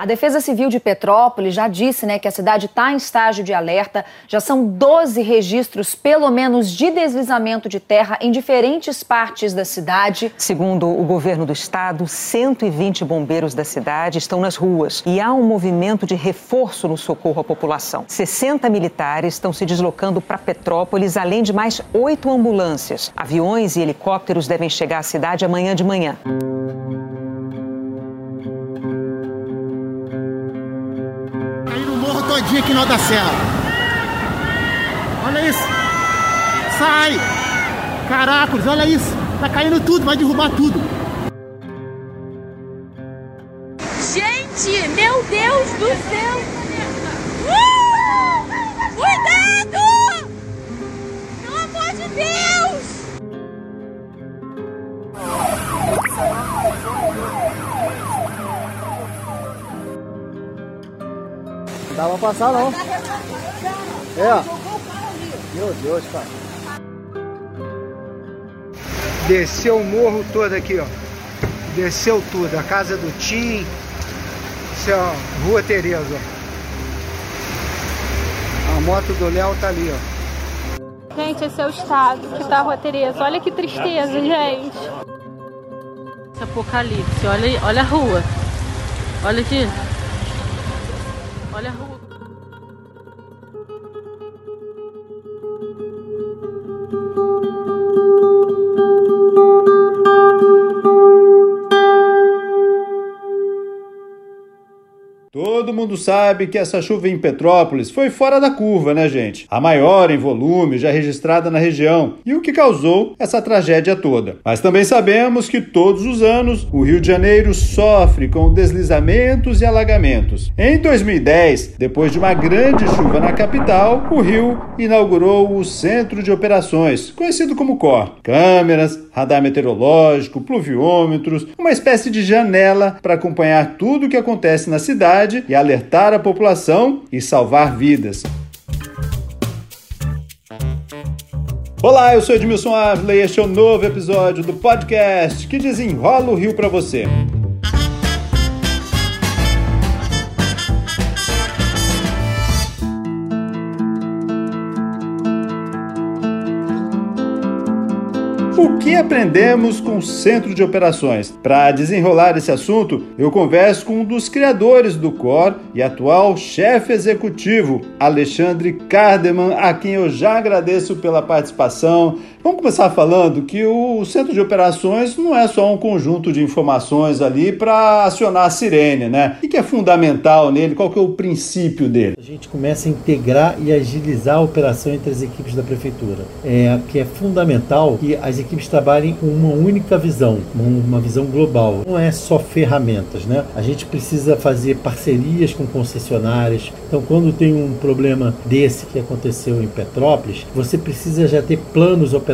A Defesa Civil de Petrópolis já disse né, que a cidade está em estágio de alerta. Já são 12 registros, pelo menos, de deslizamento de terra em diferentes partes da cidade. Segundo o governo do estado, 120 bombeiros da cidade estão nas ruas e há um movimento de reforço no socorro à população. 60 militares estão se deslocando para Petrópolis, além de mais oito ambulâncias. Aviões e helicópteros devem chegar à cidade amanhã de manhã. Aqui no da Serra. Olha isso. Sai! Caracoles, olha isso. Tá caindo tudo, vai derrubar tudo. Gente, meu Deus do céu! Dá pra passar não. É. Meu Deus, cara. Desceu o morro todo aqui, ó. Desceu tudo. A casa do Tim. Isso é a Rua Tereza, ó. A moto do Léo tá ali, ó. Gente, esse é o estado que tá a Rua Tereza. Olha que tristeza, gente. Esse apocalipse. Olha, olha a rua. Olha aqui. Olha a rua. Todo mundo sabe que essa chuva em Petrópolis foi fora da curva, né, gente? A maior em volume já registrada na região e o que causou essa tragédia toda. Mas também sabemos que todos os anos o Rio de Janeiro sofre com deslizamentos e alagamentos. Em 2010, depois de uma grande chuva na capital, o Rio inaugurou o Centro de Operações, conhecido como COR. Câmeras, radar meteorológico, pluviômetros, uma espécie de janela para acompanhar tudo o que acontece na cidade e alertar a população e salvar vidas. Olá, eu sou Edmilson Ávila e este é o um novo episódio do podcast que desenrola o Rio para você. Que aprendemos com o Centro de Operações? Para desenrolar esse assunto, eu converso com um dos criadores do COR e atual chefe executivo, Alexandre Cardeman, a quem eu já agradeço pela participação. Vamos começar falando que o Centro de Operações não é só um conjunto de informações ali para acionar a sirene, né? O que é fundamental nele? Qual que é o princípio dele? A gente começa a integrar e agilizar a operação entre as equipes da prefeitura. É que é fundamental que as equipes trabalhem com uma única visão, uma visão global. Não é só ferramentas, né? A gente precisa fazer parcerias com concessionárias. Então, quando tem um problema desse que aconteceu em Petrópolis, você precisa já ter planos operacionais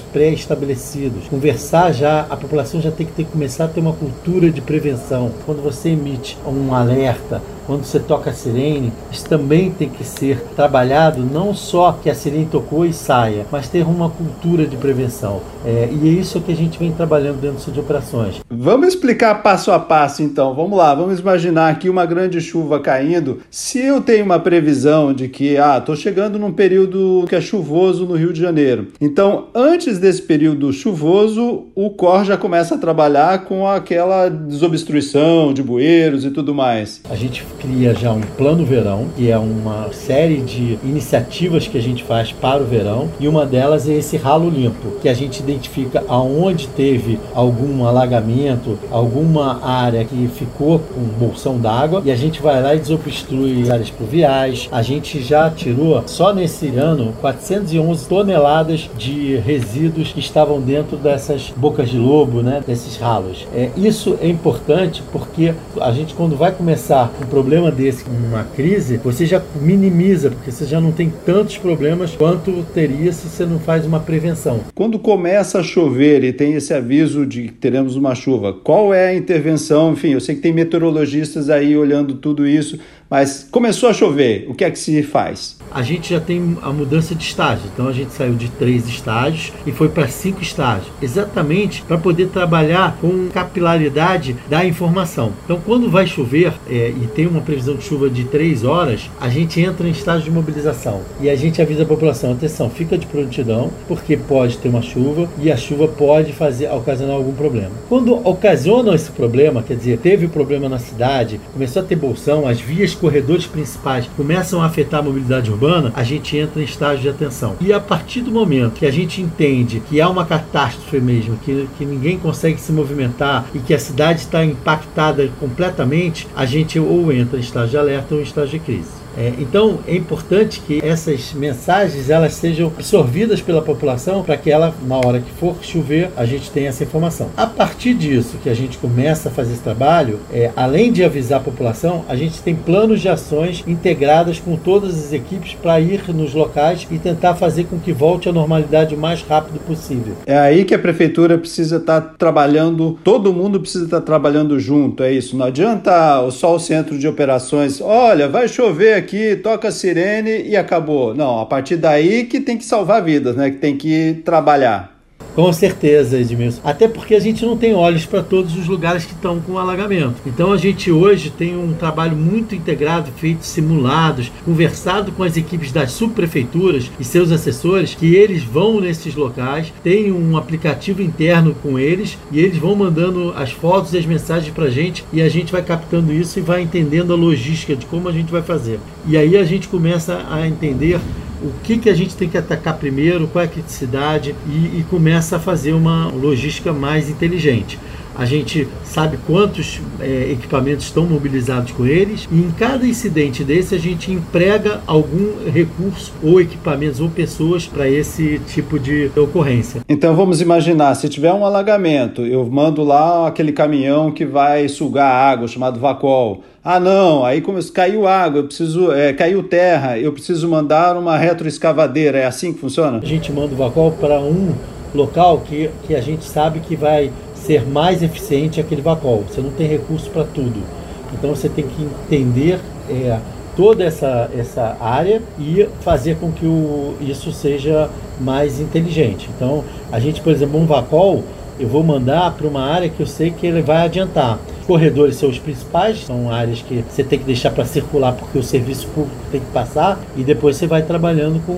pré-estabelecidos. Conversar já, a população já tem que ter, começar a ter uma cultura de prevenção. Quando você emite um alerta, quando você toca a sirene, isso também tem que ser trabalhado, não só que a sirene tocou e saia, mas ter uma cultura de prevenção. É, e é isso que a gente vem trabalhando dentro de operações. Vamos explicar passo a passo então. Vamos lá, vamos imaginar aqui uma grande chuva caindo. Se eu tenho uma previsão de que, ah, estou chegando num período que é chuvoso no Rio de Janeiro. Então, antes desse período chuvoso, o COR já começa a trabalhar com aquela desobstruição de bueiros e tudo mais. A gente cria já um plano verão, que é uma série de iniciativas que a gente faz para o verão, e uma delas é esse ralo limpo, que a gente identifica aonde teve algum alagamento, alguma área que ficou com bolsão d'água, e a gente vai lá e desobstrui áreas pluviais. A gente já tirou, só nesse ano, 411 toneladas de resíduos que estavam dentro dessas bocas de lobo, né, desses ralos. É, isso é importante porque a gente, quando vai começar um problema desse, uma crise, você já minimiza, porque você já não tem tantos problemas quanto teria se você não faz uma prevenção. Quando começa a chover e tem esse aviso de que teremos uma chuva, qual é a intervenção? Enfim, eu sei que tem meteorologistas aí olhando tudo isso, Mas começou a chover, o que é que se faz? A gente já tem a mudança de estágio, então a gente saiu de três estágios e foi para cinco estágios, exatamente para poder trabalhar com capilaridade da informação. Então, quando vai chover é, e tem uma previsão de chuva de três horas, a gente entra em estágio de mobilização e a gente avisa a população: atenção, fica de prontidão, porque pode ter uma chuva e a chuva pode fazer ocasionar algum problema. Quando ocasiona esse problema, quer dizer, teve problema na cidade, começou a ter bolsão, as vias corredores principais começam a afetar a mobilidade urbana, a gente entra em estágio de atenção. E a partir do momento que a gente entende que há uma catástrofe mesmo, que, que ninguém consegue se movimentar e que a cidade está impactada completamente, a gente ou entra em estágio de alerta ou em estágio de crise. É, então é importante que essas mensagens elas sejam absorvidas pela população para que ela, na hora que for chover, a gente tenha essa informação. A partir disso que a gente começa a fazer esse trabalho, é, além de avisar a população, a gente tem planos de ações integradas com todas as equipes para ir nos locais e tentar fazer com que volte à normalidade o mais rápido possível. É aí que a prefeitura precisa estar tá trabalhando, todo mundo precisa estar tá trabalhando junto, é isso. Não adianta só o centro de operações, olha, vai chover aqui toca a sirene e acabou. Não, a partir daí que tem que salvar vidas, né? Que tem que trabalhar. Com certeza, Edmilson. Até porque a gente não tem olhos para todos os lugares que estão com alagamento. Então a gente hoje tem um trabalho muito integrado, feito simulados, conversado com as equipes das subprefeituras e seus assessores, que eles vão nesses locais, tem um aplicativo interno com eles e eles vão mandando as fotos e as mensagens para a gente e a gente vai captando isso e vai entendendo a logística de como a gente vai fazer. E aí a gente começa a entender o que, que a gente tem que atacar primeiro, qual é a criticidade e, e começa a fazer uma logística mais inteligente. A gente sabe quantos é, equipamentos estão mobilizados com eles e em cada incidente desse a gente emprega algum recurso ou equipamentos ou pessoas para esse tipo de ocorrência. Então vamos imaginar, se tiver um alagamento, eu mando lá aquele caminhão que vai sugar água chamado Vacol. Ah, não, aí começou, caiu água, eu preciso, é, caiu terra, eu preciso mandar uma retroescavadeira. É assim que funciona? A gente manda o Vacol para um local que, que a gente sabe que vai ser mais eficiente aquele vacol. Você não tem recurso para tudo. Então você tem que entender é, toda essa, essa área e fazer com que o, isso seja mais inteligente. Então, a gente, por exemplo, um vacol, eu vou mandar para uma área que eu sei que ele vai adiantar corredores são os principais, são áreas que você tem que deixar para circular porque o serviço público tem que passar e depois você vai trabalhando com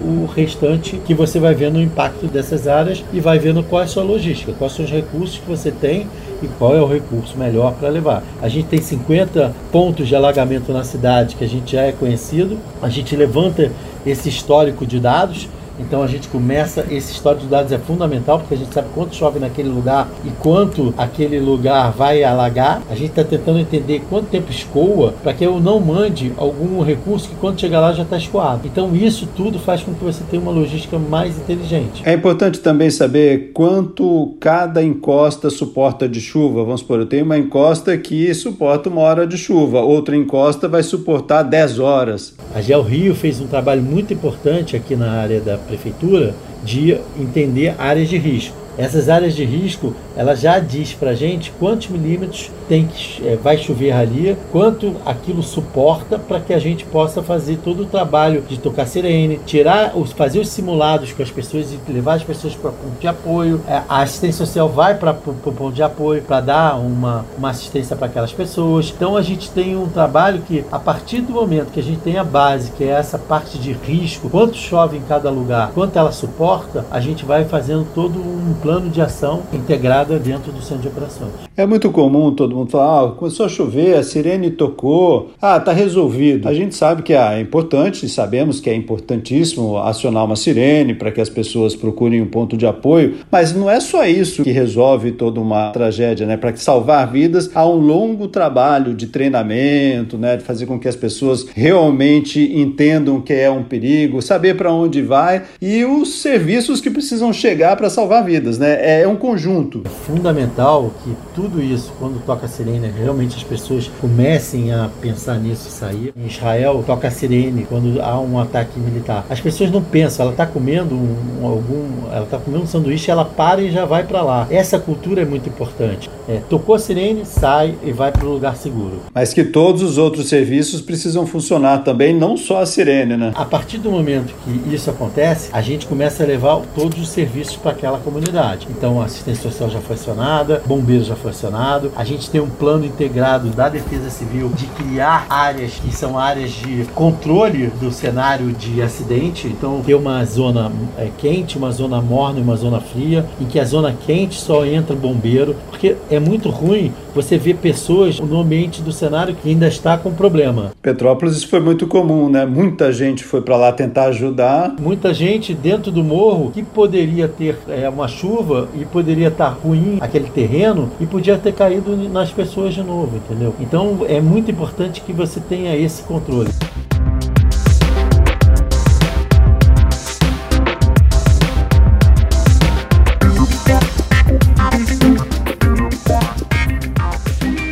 o, restante que você vai vendo o impacto dessas áreas e vai vendo qual é a sua logística, quais são os recursos que você tem e qual é o recurso melhor para levar. A gente tem 50 pontos de alagamento na cidade que a gente já é conhecido, a gente levanta esse histórico de dados então a gente começa, esse histórico de dados é fundamental, porque a gente sabe quanto chove naquele lugar e quanto aquele lugar vai alagar. A gente está tentando entender quanto tempo escoa para que eu não mande algum recurso que quando chegar lá já está escoado. Então isso tudo faz com que você tenha uma logística mais inteligente. É importante também saber quanto cada encosta suporta de chuva. Vamos supor, eu tenho uma encosta que suporta uma hora de chuva, outra encosta vai suportar 10 horas. A Gel Rio fez um trabalho muito importante aqui na área da prefeitura de entender áreas de risco. Essas áreas de risco, ela já diz para gente quantos milímetros tem que é, vai chover ali, quanto aquilo suporta para que a gente possa fazer todo o trabalho de tocar sirene, tirar os, fazer os simulados com as pessoas e levar as pessoas para ponto de apoio. É, a assistência social vai para o ponto de apoio para dar uma, uma assistência para aquelas pessoas. Então a gente tem um trabalho que, a partir do momento que a gente tem a base, que é essa parte de risco, quanto chove em cada lugar, quanto ela suporta, a gente vai fazendo todo um plano de ação integrada dentro do centro de operações. É muito comum todo mundo falar, ah, começou a chover, a sirene tocou, ah, tá resolvido. A gente sabe que ah, é importante, sabemos que é importantíssimo acionar uma sirene para que as pessoas procurem um ponto de apoio, mas não é só isso que resolve toda uma tragédia, né? Para salvar vidas, há um longo trabalho de treinamento, né? De fazer com que as pessoas realmente entendam que é um perigo, saber para onde vai e os serviços que precisam chegar para salvar vidas né? É um conjunto. É fundamental que tudo isso, quando toca a sirene, realmente as pessoas comecem a pensar nisso e sair. Em Israel, toca a sirene quando há um ataque militar. As pessoas não pensam, ela está comendo um, algum, ela está comendo um sanduíche, ela para e já vai para lá. Essa cultura é muito importante. É, tocou a sirene, sai e vai para o lugar seguro. Mas que todos os outros serviços precisam funcionar também, não só a sirene, né? A partir do momento que isso acontece, a gente começa a levar todos os serviços para aquela comunidade. Então, a assistência social já foi acionada, bombeiros já foi acionado, a gente tem um plano integrado da Defesa Civil de criar áreas que são áreas de controle do cenário de acidente. Então, ter uma zona é, quente, uma zona morna e uma zona fria, em que a zona quente só entra bombeiro, porque é muito ruim você ver pessoas no ambiente do cenário que ainda está com problema. Petrópolis isso foi muito comum, né? Muita gente foi para lá tentar ajudar. Muita gente dentro do morro que poderia ter é, uma chuva e poderia estar ruim aquele terreno e podia ter caído nas pessoas de novo, entendeu? Então é muito importante que você tenha esse controle.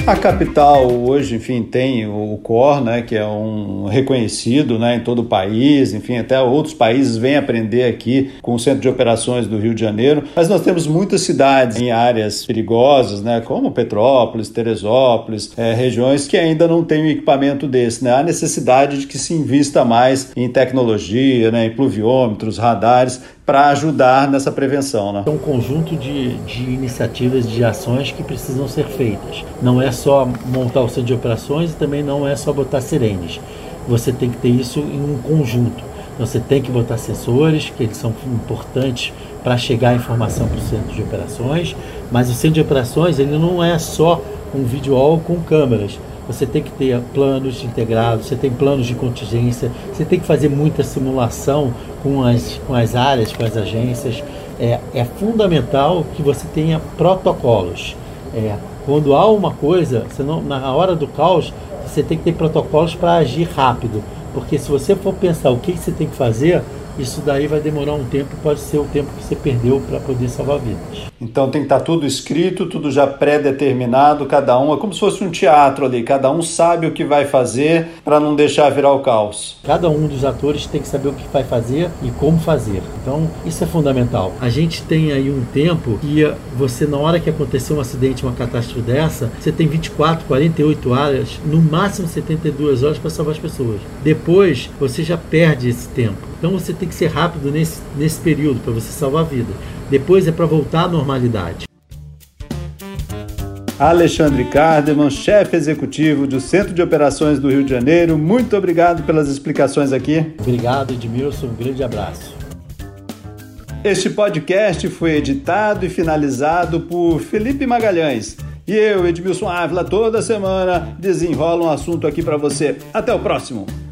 A capital hoje, enfim, tem o COR, né, que é um reconhecido né, em todo o país, enfim, até outros países vêm aprender aqui com o Centro de Operações do Rio de Janeiro, mas nós temos muitas cidades em áreas perigosas, né, como Petrópolis, Teresópolis, é, regiões que ainda não têm um equipamento desse. Né? Há necessidade de que se invista mais em tecnologia, né, em pluviômetros, radares, para ajudar nessa prevenção. Né? É um conjunto de, de iniciativas, de ações que precisam ser feitas. Não é só montar o centro de operações e também não é só botar sirenes. Você tem que ter isso em um conjunto. Você tem que botar sensores, que eles são importantes para chegar a informação para o centro de operações, mas o centro de operações ele não é só um vídeo com câmeras você tem que ter planos integrados, você tem planos de contingência, você tem que fazer muita simulação com as, com as áreas, com as agências. É, é fundamental que você tenha protocolos. É, quando há uma coisa, não, na hora do caos, você tem que ter protocolos para agir rápido. Porque se você for pensar o que você tem que fazer, isso daí vai demorar um tempo, pode ser o tempo que você perdeu para poder salvar vidas. Então tem que estar tá tudo escrito, tudo já pré-determinado, cada um é como se fosse um teatro ali, cada um sabe o que vai fazer para não deixar virar o caos. Cada um dos atores tem que saber o que vai fazer e como fazer. Então isso é fundamental. A gente tem aí um tempo que você na hora que acontecer um acidente, uma catástrofe dessa, você tem 24, 48 horas, no máximo 72 horas para salvar as pessoas. Depois você já perde esse tempo. Então você tem que ser rápido nesse, nesse período para você salvar a vida. Depois é para voltar à normalidade. Alexandre Cardeman, chefe executivo do Centro de Operações do Rio de Janeiro, muito obrigado pelas explicações aqui. Obrigado, Edmilson. Um grande abraço. Este podcast foi editado e finalizado por Felipe Magalhães. E eu, Edmilson Ávila, toda semana desenrola um assunto aqui para você. Até o próximo!